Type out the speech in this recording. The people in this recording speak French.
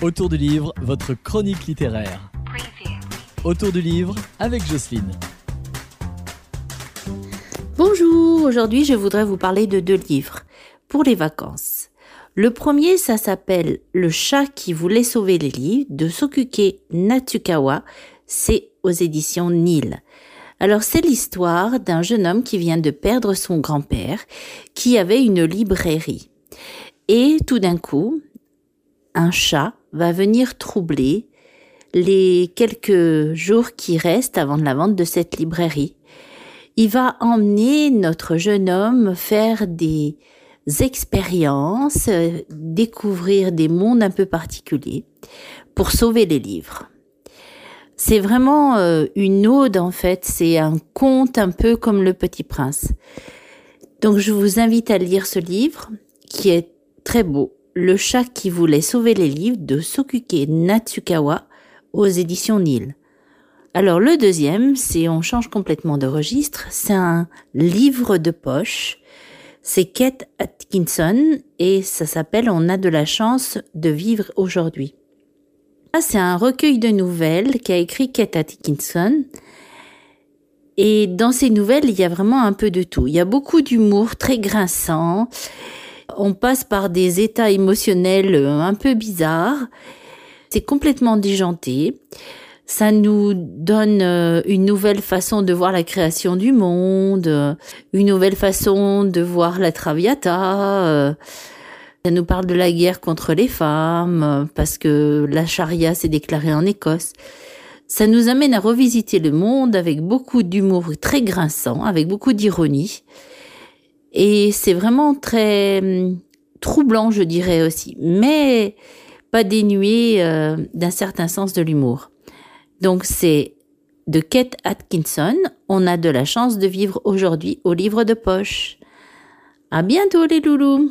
Autour du livre, votre chronique littéraire. Autour du livre avec Jocelyne. Bonjour, aujourd'hui je voudrais vous parler de deux livres pour les vacances. Le premier, ça s'appelle Le chat qui voulait sauver les livres de Sokuke Natsukawa. C'est aux éditions Nil. Alors c'est l'histoire d'un jeune homme qui vient de perdre son grand-père, qui avait une librairie. Et tout d'un coup, un chat va venir troubler les quelques jours qui restent avant la vente de cette librairie. Il va emmener notre jeune homme faire des expériences, découvrir des mondes un peu particuliers pour sauver les livres. C'est vraiment euh, une ode en fait, c'est un conte un peu comme Le Petit Prince. Donc je vous invite à lire ce livre qui est très beau. Le chat qui voulait sauver les livres de Sokuke Natsukawa aux éditions Nil. Alors le deuxième, c'est on change complètement de registre, c'est un livre de poche. C'est Kate Atkinson et ça s'appelle On a de la chance de vivre aujourd'hui. Ah, c'est un recueil de nouvelles qu'a écrit Kate Atkinson. Et dans ces nouvelles, il y a vraiment un peu de tout. Il y a beaucoup d'humour très grinçant. On passe par des états émotionnels euh, un peu bizarres. C'est complètement déjanté. Ça nous donne euh, une nouvelle façon de voir la création du monde, une nouvelle façon de voir la Traviata. Euh, ça nous parle de la guerre contre les femmes, euh, parce que la charia s'est déclarée en Écosse. Ça nous amène à revisiter le monde avec beaucoup d'humour très grinçant, avec beaucoup d'ironie. Et c'est vraiment très hum, troublant, je dirais aussi, mais pas dénué euh, d'un certain sens de l'humour. Donc c'est de Kate Atkinson. On a de la chance de vivre aujourd'hui au livre de poche. À bientôt les loulous!